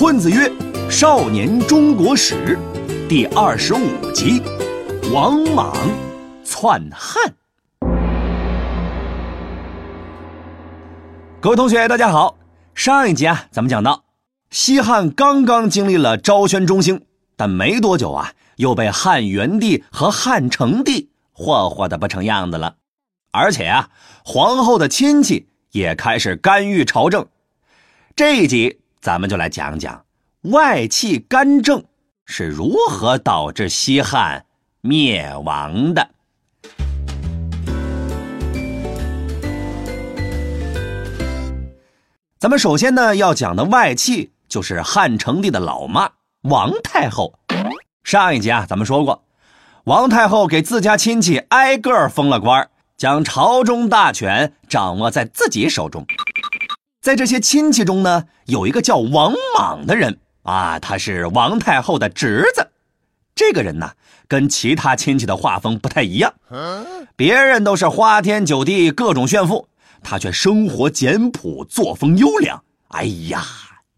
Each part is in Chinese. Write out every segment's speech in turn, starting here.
混子曰：“少年中国史，第二十五集，王莽篡汉。”各位同学，大家好。上一集啊，咱们讲到，西汉刚刚经历了昭宣中兴，但没多久啊，又被汉元帝和汉成帝霍霍的不成样子了，而且啊，皇后的亲戚也开始干预朝政。这一集。咱们就来讲讲外戚干政是如何导致西汉灭亡的。咱们首先呢要讲的外戚就是汉成帝的老妈王太后。上一集啊，咱们说过，王太后给自家亲戚挨个封了官，将朝中大权掌握在自己手中。在这些亲戚中呢，有一个叫王莽的人啊，他是王太后的侄子。这个人呢，跟其他亲戚的画风不太一样。别人都是花天酒地、各种炫富，他却生活简朴、作风优良。哎呀，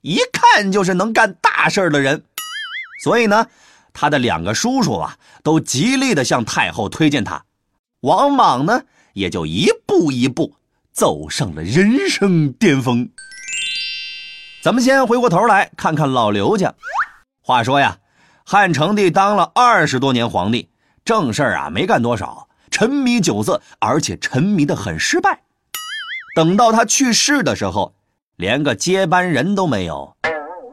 一看就是能干大事的人。所以呢，他的两个叔叔啊，都极力的向太后推荐他。王莽呢，也就一步一步。走上了人生巅峰。咱们先回过头来看看老刘家。话说呀，汉成帝当了二十多年皇帝，正事儿啊没干多少，沉迷酒色，而且沉迷的很失败。等到他去世的时候，连个接班人都没有，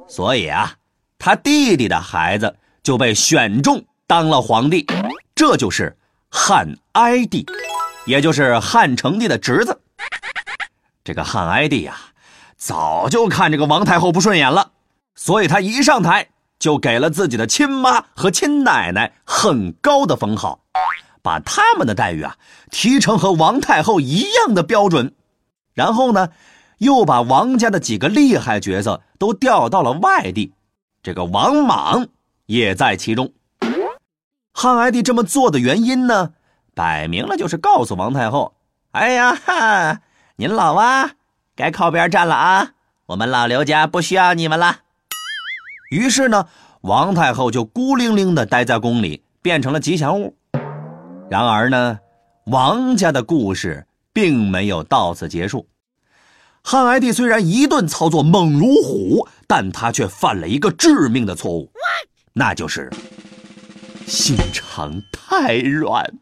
所以啊，他弟弟的孩子就被选中当了皇帝，这就是汉哀帝，也就是汉成帝的侄子。这个汉哀帝呀，早就看这个王太后不顺眼了，所以他一上台就给了自己的亲妈和亲奶奶很高的封号，把他们的待遇啊提成和王太后一样的标准。然后呢，又把王家的几个厉害角色都调到了外地，这个王莽也在其中。汉哀帝这么做的原因呢，摆明了就是告诉王太后：“哎呀哈。”您老啊，该靠边站了啊！我们老刘家不需要你们了。于是呢，王太后就孤零零的待在宫里，变成了吉祥物。然而呢，王家的故事并没有到此结束。汉哀帝虽然一顿操作猛如虎，但他却犯了一个致命的错误，那就是心肠太软。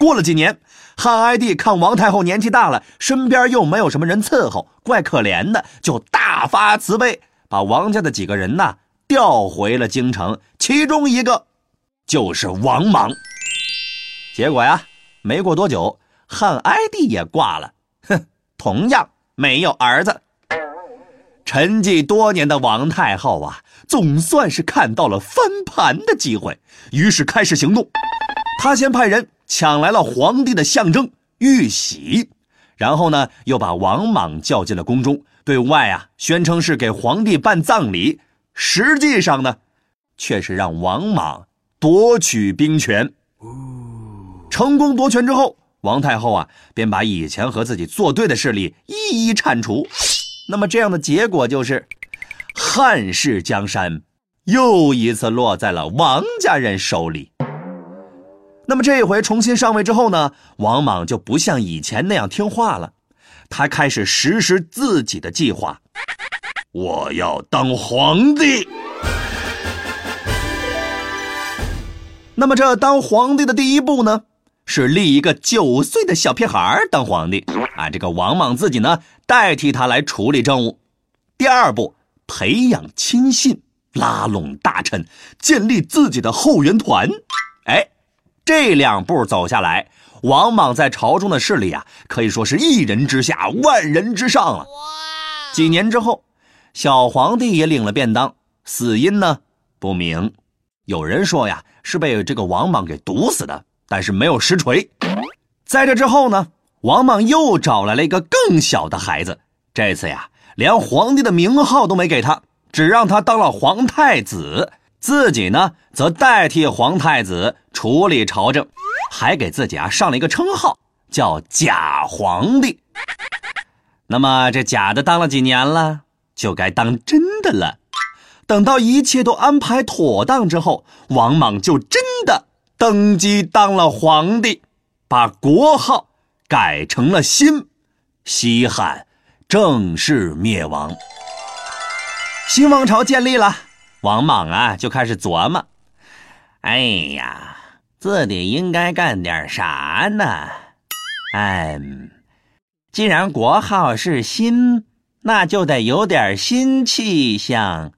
过了几年。汉哀帝看王太后年纪大了，身边又没有什么人伺候，怪可怜的，就大发慈悲，把王家的几个人呐调回了京城，其中一个就是王莽。结果呀，没过多久，汉哀帝也挂了，哼，同样没有儿子。沉寂多年的王太后啊，总算是看到了翻盘的机会，于是开始行动。她先派人。抢来了皇帝的象征玉玺，然后呢，又把王莽叫进了宫中，对外啊宣称是给皇帝办葬礼，实际上呢，却是让王莽夺取兵权。成功夺权之后，王太后啊便把以前和自己作对的势力一一铲除。那么这样的结果就是，汉室江山又一次落在了王家人手里。那么这一回重新上位之后呢，王莽就不像以前那样听话了，他开始实施自己的计划。我要当皇帝。那么这当皇帝的第一步呢，是立一个九岁的小屁孩当皇帝啊，这个王莽自己呢代替他来处理政务。第二步，培养亲信，拉拢大臣，建立自己的后援团。哎。这两步走下来，王莽在朝中的势力啊，可以说是一人之下，万人之上了。几年之后，小皇帝也领了便当，死因呢不明。有人说呀，是被这个王莽给毒死的，但是没有实锤。在这之后呢，王莽又找来了一个更小的孩子，这次呀，连皇帝的名号都没给他，只让他当了皇太子。自己呢，则代替皇太子处理朝政，还给自己啊上了一个称号，叫假皇帝。那么这假的当了几年了，就该当真的了。等到一切都安排妥当之后，王莽就真的登基当了皇帝，把国号改成了新，西汉正式灭亡。新王朝建立了，王莽啊就开始琢磨：哎呀，自己应该干点啥呢？哎，既然国号是新，那就得有点新气象。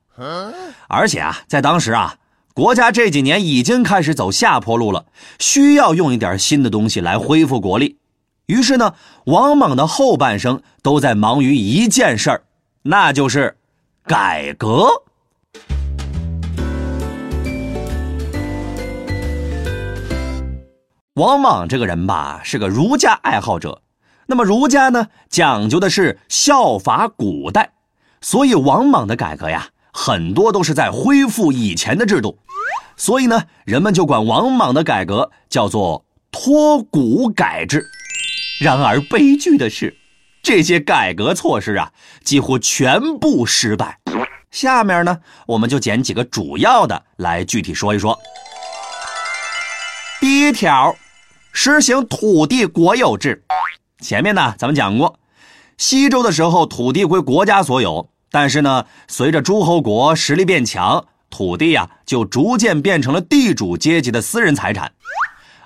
而且啊，在当时啊，国家这几年已经开始走下坡路了，需要用一点新的东西来恢复国力。于是呢，王莽的后半生都在忙于一件事儿，那就是改革。王莽这个人吧，是个儒家爱好者。那么儒家呢，讲究的是效法古代，所以王莽的改革呀。很多都是在恢复以前的制度，所以呢，人们就管王莽的改革叫做托古改制。然而悲剧的是，这些改革措施啊，几乎全部失败。下面呢，我们就捡几个主要的来具体说一说。第一条，实行土地国有制。前面呢，咱们讲过，西周的时候，土地归国家所有。但是呢，随着诸侯国实力变强，土地呀就逐渐变成了地主阶级的私人财产，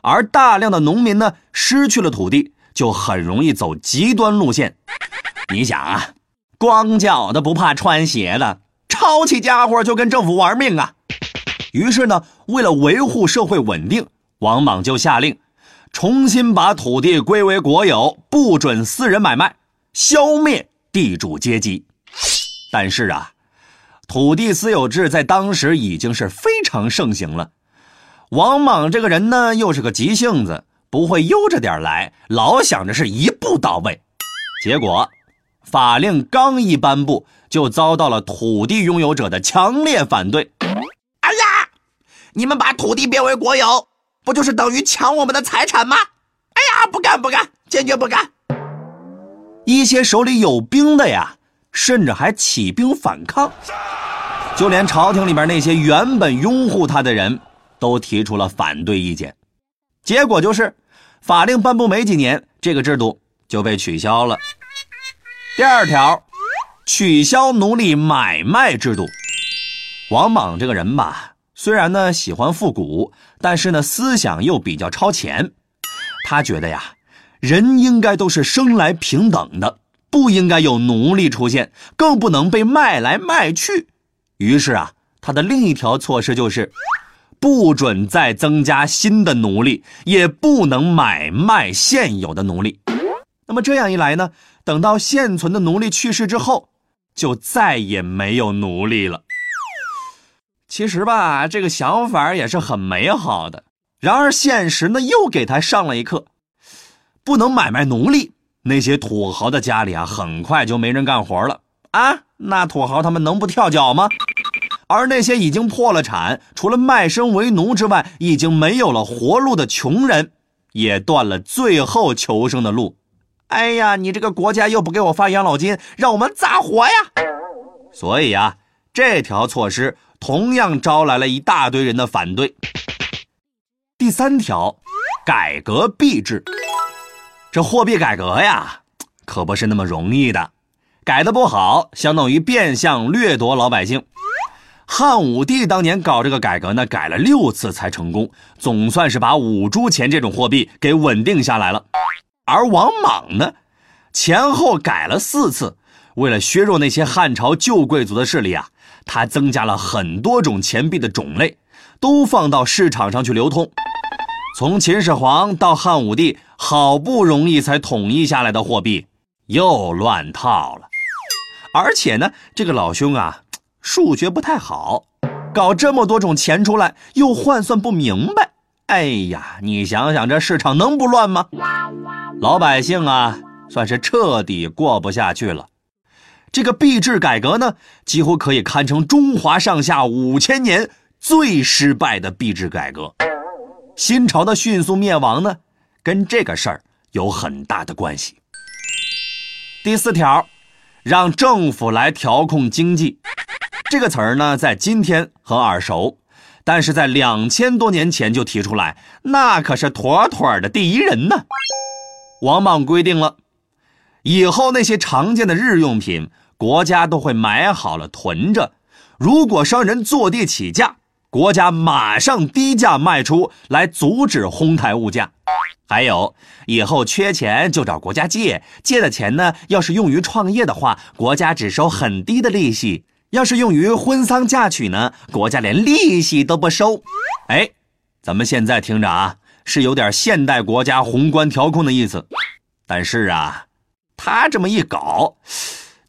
而大量的农民呢失去了土地，就很容易走极端路线。你想啊，光脚的不怕穿鞋的，抄起家伙就跟政府玩命啊！于是呢，为了维护社会稳定，王莽就下令，重新把土地归为国有，不准私人买卖，消灭地主阶级。但是啊，土地私有制在当时已经是非常盛行了。王莽这个人呢，又是个急性子，不会悠着点来，老想着是一步到位。结果，法令刚一颁布，就遭到了土地拥有者的强烈反对。哎呀，你们把土地变为国有，不就是等于抢我们的财产吗？哎呀，不干不干，坚决不干！一些手里有兵的呀。甚至还起兵反抗，就连朝廷里边那些原本拥护他的人都提出了反对意见。结果就是，法令颁布没几年，这个制度就被取消了。第二条，取消奴隶买卖制度。王莽这个人吧，虽然呢喜欢复古，但是呢思想又比较超前。他觉得呀，人应该都是生来平等的。不应该有奴隶出现，更不能被卖来卖去。于是啊，他的另一条措施就是，不准再增加新的奴隶，也不能买卖现有的奴隶。那么这样一来呢，等到现存的奴隶去世之后，就再也没有奴隶了。其实吧，这个想法也是很美好的。然而现实呢，又给他上了一课，不能买卖奴隶。那些土豪的家里啊，很快就没人干活了啊！那土豪他们能不跳脚吗？而那些已经破了产，除了卖身为奴之外，已经没有了活路的穷人，也断了最后求生的路。哎呀，你这个国家又不给我发养老金，让我们咋活呀？所以啊，这条措施同样招来了一大堆人的反对。第三条，改革币制。这货币改革呀，可不是那么容易的。改的不好，相当于变相掠夺老百姓。汉武帝当年搞这个改革呢，改了六次才成功，总算是把五铢钱这种货币给稳定下来了。而王莽呢，前后改了四次，为了削弱那些汉朝旧贵族的势力啊，他增加了很多种钱币的种类，都放到市场上去流通。从秦始皇到汉武帝，好不容易才统一下来的货币又乱套了。而且呢，这个老兄啊，数学不太好，搞这么多种钱出来又换算不明白。哎呀，你想想，这市场能不乱吗？老百姓啊，算是彻底过不下去了。这个币制改革呢，几乎可以堪称中华上下五千年最失败的币制改革。新朝的迅速灭亡呢，跟这个事儿有很大的关系。第四条，让政府来调控经济。这个词儿呢，在今天很耳熟，但是在两千多年前就提出来，那可是妥妥的第一人呢。王莽规定了，以后那些常见的日用品，国家都会买好了囤着，如果商人坐地起价，国家马上低价卖出来，阻止哄抬物价。还有，以后缺钱就找国家借，借的钱呢，要是用于创业的话，国家只收很低的利息。要是用于婚丧嫁娶呢，国家连利息都不收。哎，咱们现在听着啊，是有点现代国家宏观调控的意思。但是啊，他这么一搞，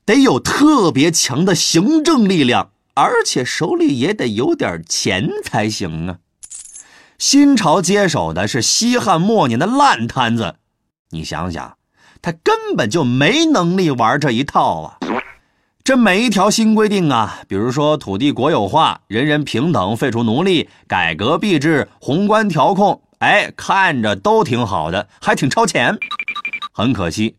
得有特别强的行政力量，而且手里也得有点钱才行啊。新朝接手的是西汉末年的烂摊子，你想想，他根本就没能力玩这一套啊。这每一条新规定啊，比如说土地国有化、人人平等、废除奴隶、改革币制、宏观调控，哎，看着都挺好的，还挺超前。很可惜，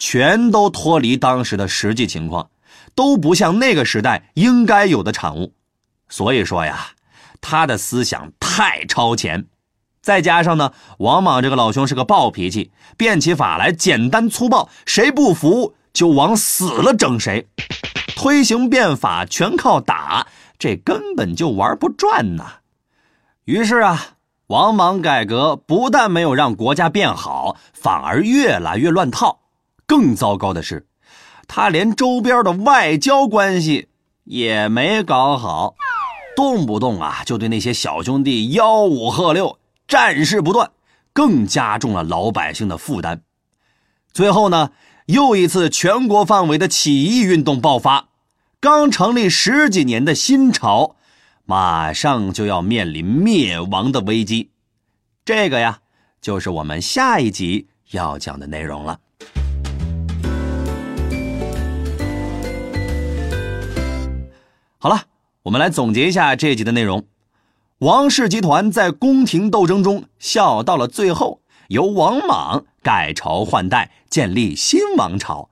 全都脱离当时的实际情况，都不像那个时代应该有的产物。所以说呀，他的思想太超前，再加上呢，王莽这个老兄是个暴脾气，变起法来简单粗暴，谁不服？就往死了整谁，推行变法全靠打，这根本就玩不转呐。于是啊，王莽改革不但没有让国家变好，反而越来越乱套。更糟糕的是，他连周边的外交关系也没搞好，动不动啊就对那些小兄弟吆五喝六，战事不断，更加重了老百姓的负担。最后呢？又一次全国范围的起义运动爆发，刚成立十几年的新朝，马上就要面临灭亡的危机。这个呀，就是我们下一集要讲的内容了。好了，我们来总结一下这集的内容：王氏集团在宫廷斗争中笑到了最后。由王莽改朝换代，建立新王朝。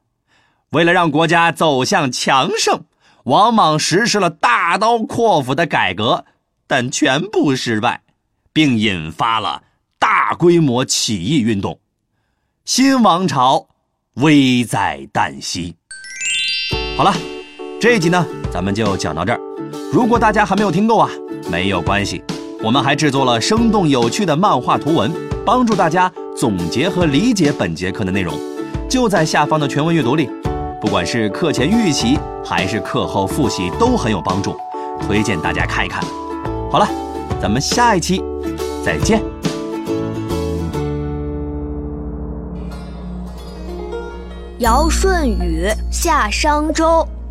为了让国家走向强盛，王莽实施了大刀阔斧的改革，但全部失败，并引发了大规模起义运动。新王朝危在旦夕。好了，这一集呢，咱们就讲到这儿。如果大家还没有听够啊，没有关系，我们还制作了生动有趣的漫画图文。帮助大家总结和理解本节课的内容，就在下方的全文阅读里。不管是课前预习还是课后复习，都很有帮助，推荐大家看一看。好了，咱们下一期再见。尧舜禹夏商周，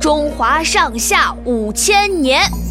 中华上下五千年。